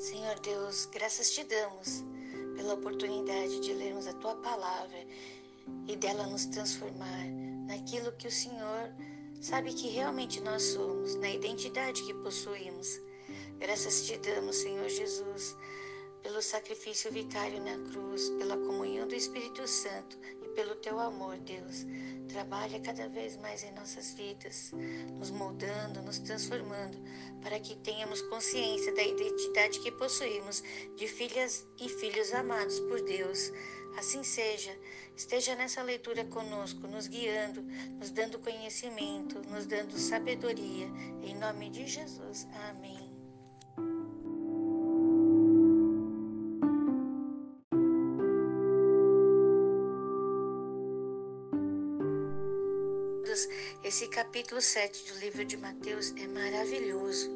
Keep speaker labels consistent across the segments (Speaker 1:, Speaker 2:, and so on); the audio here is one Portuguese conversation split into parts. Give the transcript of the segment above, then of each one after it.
Speaker 1: Senhor Deus, graças te damos pela oportunidade de lermos a tua palavra e dela nos transformar naquilo que o Senhor sabe que realmente nós somos, na identidade que possuímos. Graças te damos, Senhor Jesus, pelo sacrifício vicário na cruz, pela comunhão do Espírito Santo pelo teu amor, Deus. Trabalha cada vez mais em nossas vidas, nos moldando, nos transformando, para que tenhamos consciência da identidade que possuímos de filhas e filhos amados por Deus. Assim seja, esteja nessa leitura conosco, nos guiando, nos dando conhecimento, nos dando sabedoria. Em nome de Jesus. Amém. Esse capítulo 7 do livro de Mateus é maravilhoso.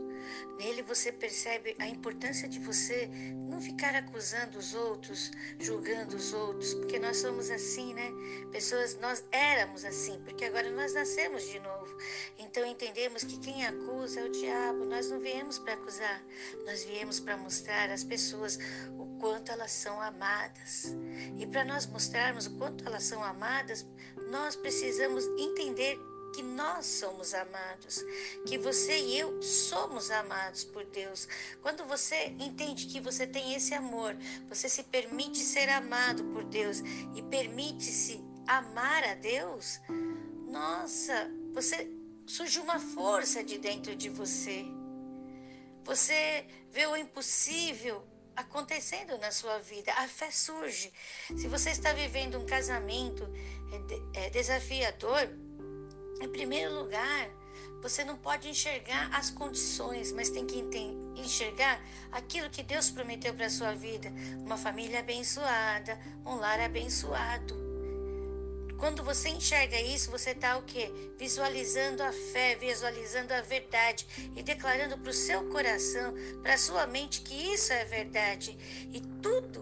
Speaker 1: Nele você percebe a importância de você não ficar acusando os outros, julgando os outros, porque nós somos assim, né? Pessoas, nós éramos assim, porque agora nós nascemos de novo. Então entendemos que quem acusa é o diabo. Nós não viemos para acusar, nós viemos para mostrar às pessoas o quanto elas são amadas. E para nós mostrarmos o quanto elas são amadas, nós precisamos entender que nós somos amados, que você e eu somos amados por Deus. Quando você entende que você tem esse amor, você se permite ser amado por Deus e permite-se amar a Deus, nossa, você surge uma força de dentro de você. Você vê o impossível acontecendo na sua vida. A fé surge. Se você está vivendo um casamento é, é desafiador, em primeiro lugar, você não pode enxergar as condições, mas tem que enxergar aquilo que Deus prometeu para a sua vida. Uma família abençoada, um lar abençoado. Quando você enxerga isso, você está o quê? Visualizando a fé, visualizando a verdade e declarando para o seu coração, para a sua mente que isso é verdade. E tudo, tudo,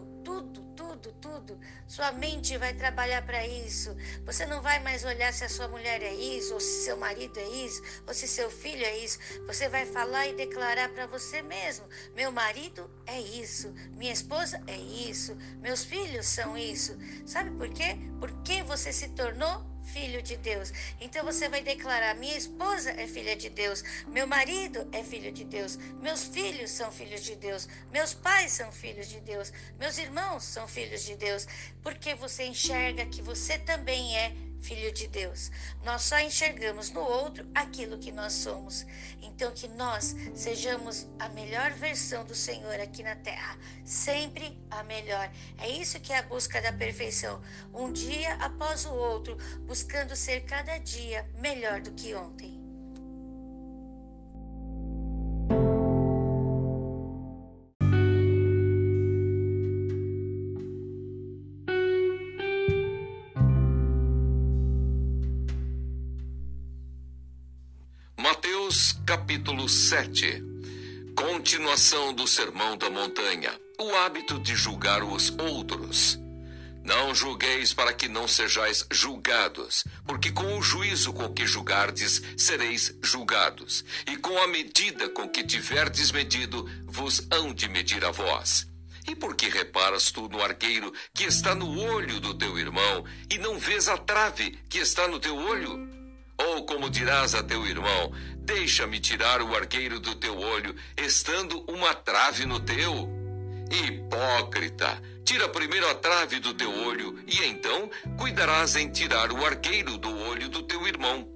Speaker 1: Sua mente vai trabalhar para isso. Você não vai mais olhar se a sua mulher é isso, ou se seu marido é isso, ou se seu filho é isso. Você vai falar e declarar para você mesmo: meu marido é isso, minha esposa é isso, meus filhos são isso. Sabe por quê? Porque você se tornou filho de Deus. Então você vai declarar: minha esposa é filha de Deus, meu marido é filho de Deus, meus filhos são filhos de Deus, meus pais são filhos de Deus, meus irmãos são filhos de Deus, porque você enxerga que você também é filho de Deus. Nós só enxergamos no outro aquilo que nós somos. Então, que nós sejamos a melhor versão do Senhor aqui na terra, sempre a melhor. É isso que é a busca da perfeição, um dia após o outro, buscando ser cada dia melhor do que ontem.
Speaker 2: 7 Continuação do Sermão da Montanha O hábito de julgar os outros. Não julgueis para que não sejais julgados, porque com o juízo com que julgardes sereis julgados, e com a medida com que tiverdes medido vos hão de medir a vós. E por que reparas tu no argueiro que está no olho do teu irmão, e não vês a trave que está no teu olho? Ou como dirás a teu irmão: Deixa-me tirar o arqueiro do teu olho, estando uma trave no teu? Hipócrita! Tira primeiro a trave do teu olho, e então cuidarás em tirar o arqueiro do olho do teu irmão.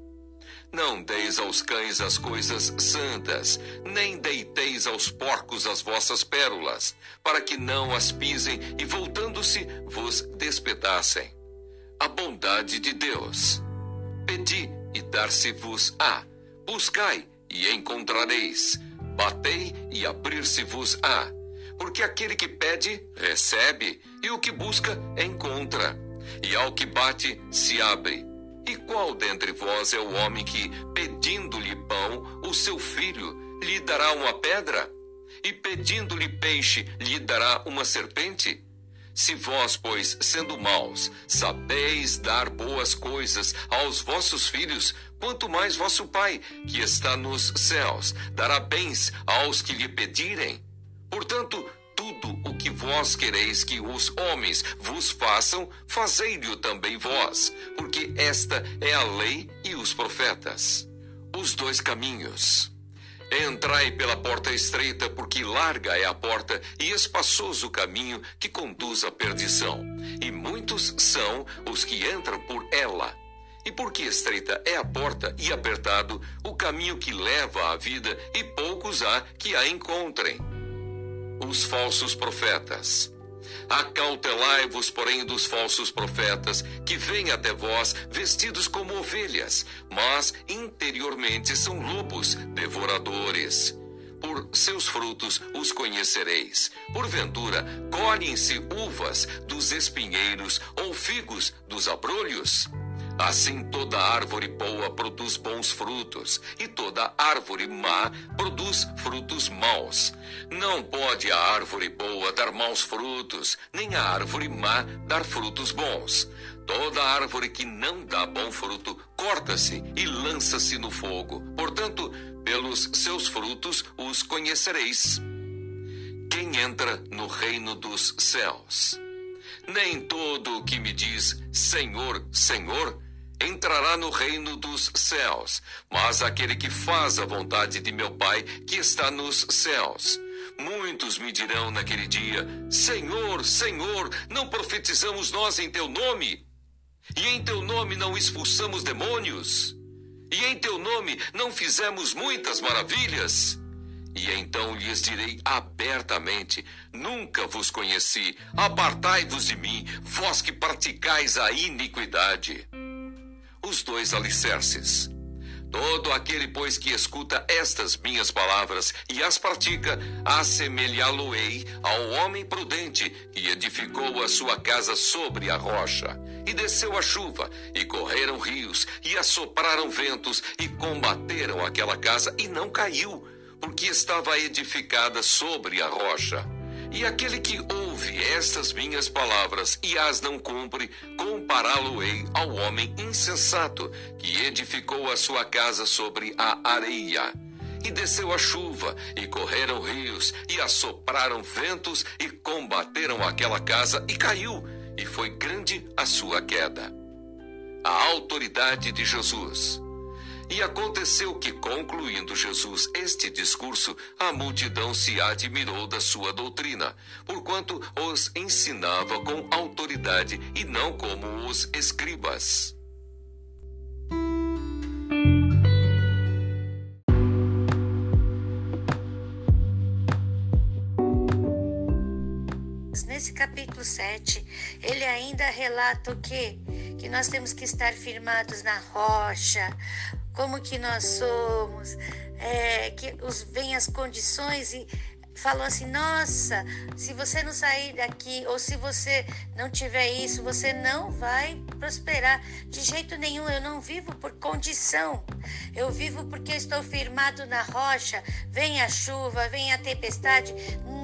Speaker 2: Não deis aos cães as coisas santas, nem deiteis aos porcos as vossas pérolas, para que não as pisem e, voltando-se, vos despedacem. A bondade de Deus. Pedi e dar-se-vos-á. Buscai e encontrareis. Batei e abrir-se-vos-á. Porque aquele que pede, recebe, e o que busca, encontra. E ao que bate, se abre. E qual dentre vós é o homem que, pedindo-lhe pão, o seu filho, lhe dará uma pedra? E pedindo-lhe peixe, lhe dará uma serpente? Se vós, pois, sendo maus, sabeis dar boas coisas aos vossos filhos, quanto mais vosso Pai, que está nos céus, dará bens aos que lhe pedirem. Portanto, tudo o que vós quereis que os homens vos façam, fazei-lhe também vós, porque esta é a lei e os profetas. Os dois caminhos. Entrai pela porta estreita, porque larga é a porta e espaçoso o caminho que conduz à perdição, e muitos são os que entram por ela. E porque estreita é a porta e apertado o caminho que leva à vida, e poucos há que a encontrem. Os falsos profetas. Acautelai-vos, porém, dos falsos profetas, que vêm até vós vestidos como ovelhas, mas interiormente são lobos devoradores. Por seus frutos os conhecereis. Porventura, colhem-se uvas dos espinheiros ou figos dos abrolhos? Assim toda árvore boa produz bons frutos, e toda árvore má produz frutos maus. Não pode a árvore boa dar maus frutos, nem a árvore má dar frutos bons. Toda árvore que não dá bom fruto corta-se e lança-se no fogo. Portanto, pelos seus frutos os conhecereis. Quem entra no reino dos céus? Nem todo o que me diz Senhor, Senhor entrará no reino dos céus, mas aquele que faz a vontade de meu Pai que está nos céus. Muitos me dirão naquele dia: Senhor, Senhor, não profetizamos nós em teu nome? E em teu nome não expulsamos demônios? E em teu nome não fizemos muitas maravilhas? E então lhes direi abertamente: Nunca vos conheci, apartai-vos de mim, vós que praticais a iniquidade os dois alicerces. Todo aquele, pois, que escuta estas minhas palavras e as pratica, assemelhá-lo-ei ao homem prudente que edificou a sua casa sobre a rocha. E desceu a chuva, e correram rios, e assopraram ventos, e combateram aquela casa, e não caiu, porque estava edificada sobre a rocha. E aquele que ouve estas minhas palavras e as não cumpre, compará-lo-ei ao homem insensato que edificou a sua casa sobre a areia. E desceu a chuva, e correram rios, e assopraram ventos, e combateram aquela casa, e caiu, e foi grande a sua queda. A autoridade de Jesus. E aconteceu que, concluindo Jesus este discurso, a multidão se admirou da sua doutrina, porquanto os ensinava com autoridade e não como os escribas.
Speaker 1: Nesse capítulo 7, ele ainda relata o que? Que nós temos que estar firmados na rocha, como que nós somos, é, que os, vem as condições e falou assim: nossa, se você não sair daqui ou se você não tiver isso, você não vai prosperar de jeito nenhum. Eu não vivo por condição, eu vivo porque estou firmado na rocha. Vem a chuva, vem a tempestade,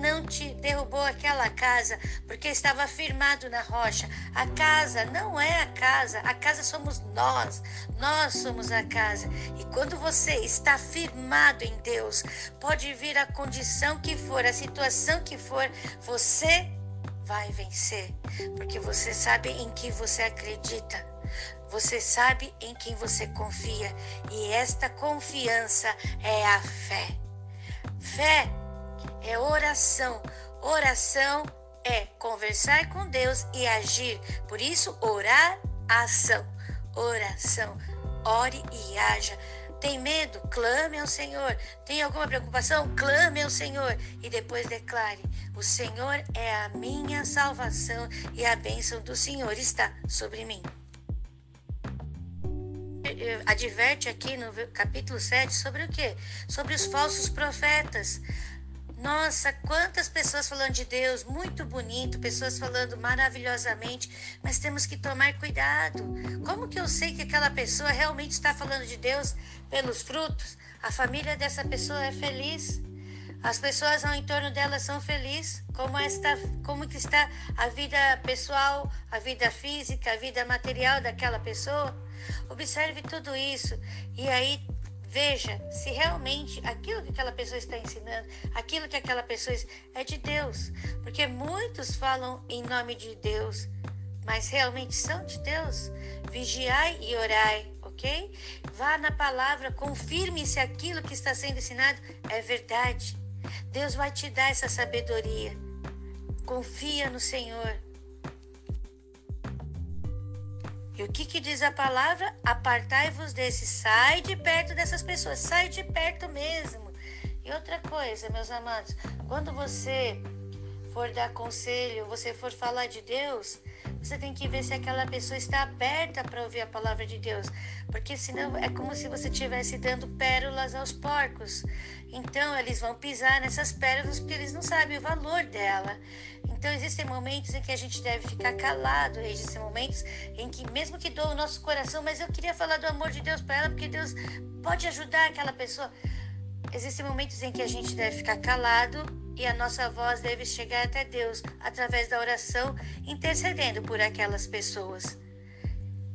Speaker 1: não te derrubou aquela casa porque estava firmado na rocha. A casa não é a casa, a casa somos nós. Nós somos a casa. E quando você está firmado em Deus, pode vir a condição que for, a situação que for, você vai vencer, porque você sabe em que você acredita. Você sabe em quem você confia e esta confiança é a fé. Fé é oração. Oração é conversar com Deus e agir. Por isso, orar, ação. Oração. Ore e haja. Tem medo? Clame ao Senhor. Tem alguma preocupação? Clame ao Senhor. E depois declare: O Senhor é a minha salvação e a bênção do Senhor está sobre mim. Adverte aqui no capítulo 7 sobre o que? Sobre os falsos profetas. Nossa, quantas pessoas falando de Deus, muito bonito, pessoas falando maravilhosamente, mas temos que tomar cuidado. Como que eu sei que aquela pessoa realmente está falando de Deus pelos frutos? A família dessa pessoa é feliz. As pessoas ao entorno dela são felizes. Como está, como que está a vida pessoal, a vida física, a vida material daquela pessoa? Observe tudo isso e aí Veja se realmente aquilo que aquela pessoa está ensinando, aquilo que aquela pessoa é de Deus. Porque muitos falam em nome de Deus, mas realmente são de Deus. Vigiai e orai, ok? Vá na palavra, confirme se aquilo que está sendo ensinado é verdade. Deus vai te dar essa sabedoria. Confia no Senhor. E o que, que diz a palavra? Apartai-vos desse, sai de perto dessas pessoas, sai de perto mesmo. E outra coisa, meus amados, quando você for dar conselho, você for falar de Deus, você tem que ver se aquela pessoa está aberta para ouvir a palavra de Deus, porque senão é como se você estivesse dando pérolas aos porcos. Então eles vão pisar nessas pérolas porque eles não sabem o valor dela. Então existem momentos em que a gente deve ficar calado, existem momentos em que mesmo que doa o nosso coração, mas eu queria falar do amor de Deus para ela porque Deus pode ajudar aquela pessoa. Existem momentos em que a gente deve ficar calado e a nossa voz deve chegar até Deus através da oração, intercedendo por aquelas pessoas.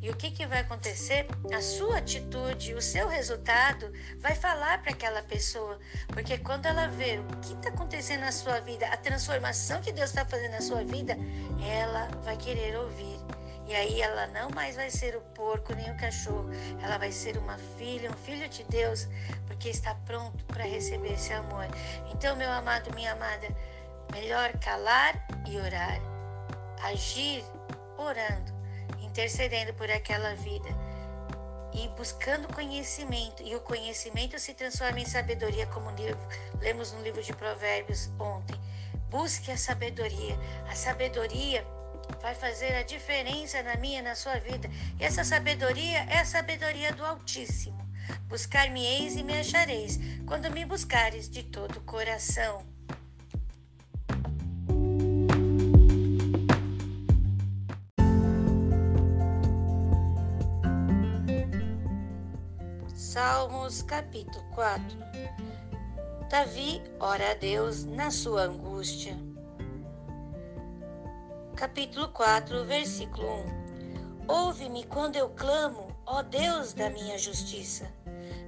Speaker 1: E o que, que vai acontecer? A sua atitude, o seu resultado vai falar para aquela pessoa. Porque quando ela vê o que está acontecendo na sua vida, a transformação que Deus está fazendo na sua vida, ela vai querer ouvir. E aí ela não mais vai ser o porco nem o cachorro, ela vai ser uma filha, um filho de Deus, porque está pronto para receber esse amor. Então, meu amado, minha amada, melhor calar e orar. Agir orando, intercedendo por aquela vida e buscando conhecimento. E o conhecimento se transforma em sabedoria, como lemos no livro de Provérbios ontem. Busque a sabedoria. A sabedoria vai fazer a diferença na minha na sua vida. E essa sabedoria é a sabedoria do Altíssimo. Buscar-me-eis e me achareis, quando me buscares de todo o coração. Salmos capítulo 4 Davi ora a Deus na sua angústia. Capítulo 4, versículo 1 Ouve-me quando eu clamo, ó Deus da minha justiça.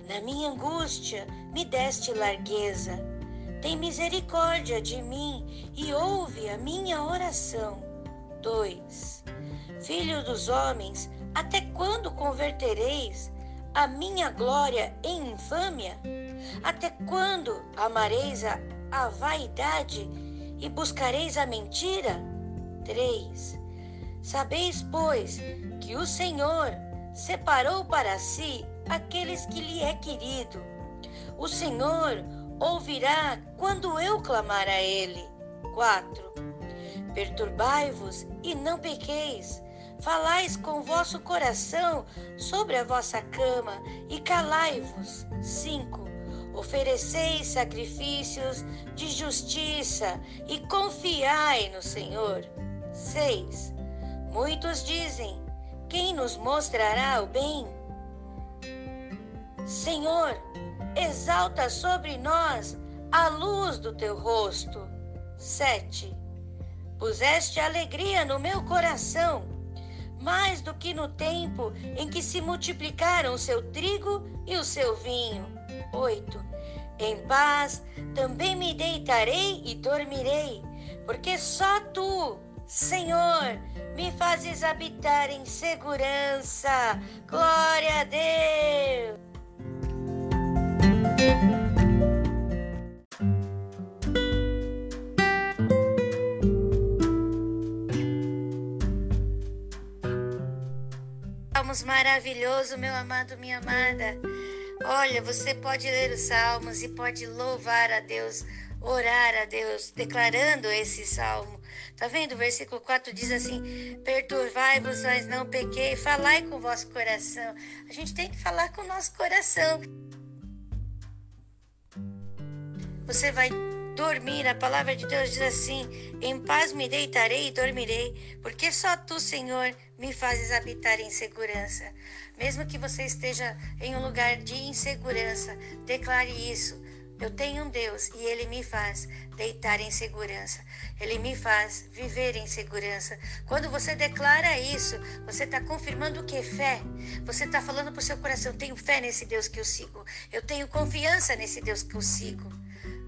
Speaker 1: Na minha angústia me deste largueza. Tem misericórdia de mim e ouve a minha oração. 2. Filho dos homens, até quando convertereis a minha glória em infâmia? Até quando amareis a, a vaidade e buscareis a mentira? 3. Sabeis, pois, que o Senhor separou para si aqueles que lhe é querido. O Senhor ouvirá quando eu clamar a ele. 4. Perturbai-vos e não pequeis. Falais com vosso coração sobre a vossa cama e calai-vos. 5. Ofereceis sacrifícios de justiça e confiai no Senhor. 6. Muitos dizem: Quem nos mostrará o bem? Senhor, exalta sobre nós a luz do teu rosto. 7. Puseste alegria no meu coração, mais do que no tempo em que se multiplicaram o seu trigo e o seu vinho. 8. Em paz também me deitarei e dormirei, porque só tu, Senhor, me fazes habitar em segurança. Glória a Deus. Salmos maravilhoso, meu amado, minha amada. Olha, você pode ler os salmos e pode louvar a Deus, orar a Deus, declarando esse salmo. Tá vendo? O versículo 4 diz assim: Perturbai-vos, mas não pequei, falai com o vosso coração. A gente tem que falar com o nosso coração. Você vai dormir. A palavra de Deus diz assim: Em paz me deitarei e dormirei, porque só tu, Senhor, me fazes habitar em segurança. Mesmo que você esteja em um lugar de insegurança, declare isso. Eu tenho um Deus e ele me faz deitar em segurança. Ele me faz viver em segurança. Quando você declara isso, você está confirmando o que? Fé. Você está falando para o seu coração: tenho fé nesse Deus que eu sigo. Eu tenho confiança nesse Deus que eu sigo.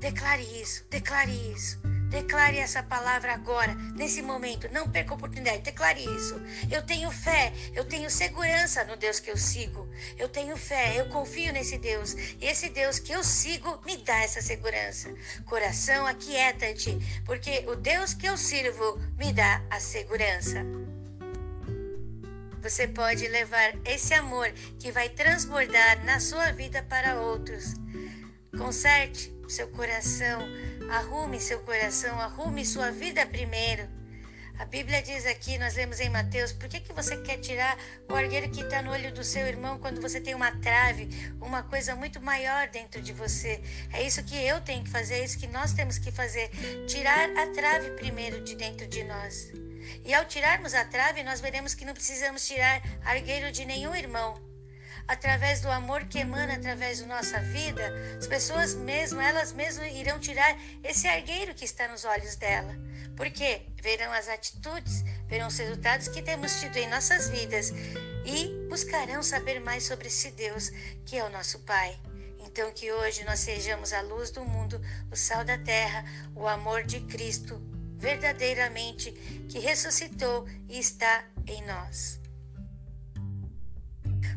Speaker 1: Declare isso, declare isso. Declare essa palavra agora, nesse momento. Não perca a oportunidade. Declare isso. Eu tenho fé, eu tenho segurança no Deus que eu sigo. Eu tenho fé, eu confio nesse Deus. E esse Deus que eu sigo me dá essa segurança. Coração, aquieta-te, porque o Deus que eu sirvo me dá a segurança. Você pode levar esse amor que vai transbordar na sua vida para outros. Conserte seu coração Arrume seu coração, arrume sua vida primeiro. A Bíblia diz aqui, nós lemos em Mateus, por que, que você quer tirar o argueiro que está no olho do seu irmão quando você tem uma trave, uma coisa muito maior dentro de você? É isso que eu tenho que fazer, é isso que nós temos que fazer. Tirar a trave primeiro de dentro de nós. E ao tirarmos a trave, nós veremos que não precisamos tirar argueiro de nenhum irmão através do amor que emana através da nossa vida, as pessoas mesmo, elas mesmas irão tirar esse argueiro que está nos olhos dela. Porque verão as atitudes, verão os resultados que temos tido em nossas vidas e buscarão saber mais sobre esse Deus que é o nosso Pai. Então, que hoje nós sejamos a luz do mundo, o sal da terra, o amor de Cristo, verdadeiramente, que ressuscitou e está em nós.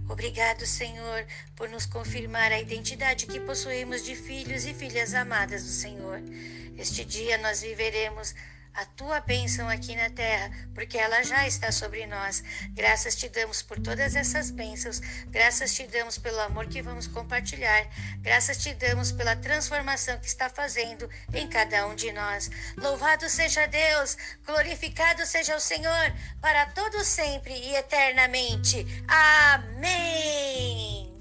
Speaker 1: Obrigado, Senhor, por nos confirmar a identidade que possuímos de filhos e filhas amadas do Senhor. Este dia nós viveremos a tua bênção aqui na terra, porque ela já está sobre nós. Graças te damos por todas essas bênçãos, graças te damos pelo amor que vamos compartilhar, graças te damos pela transformação que está fazendo em cada um de nós. Louvado seja Deus, glorificado seja o Senhor, para todo sempre e eternamente. Amém.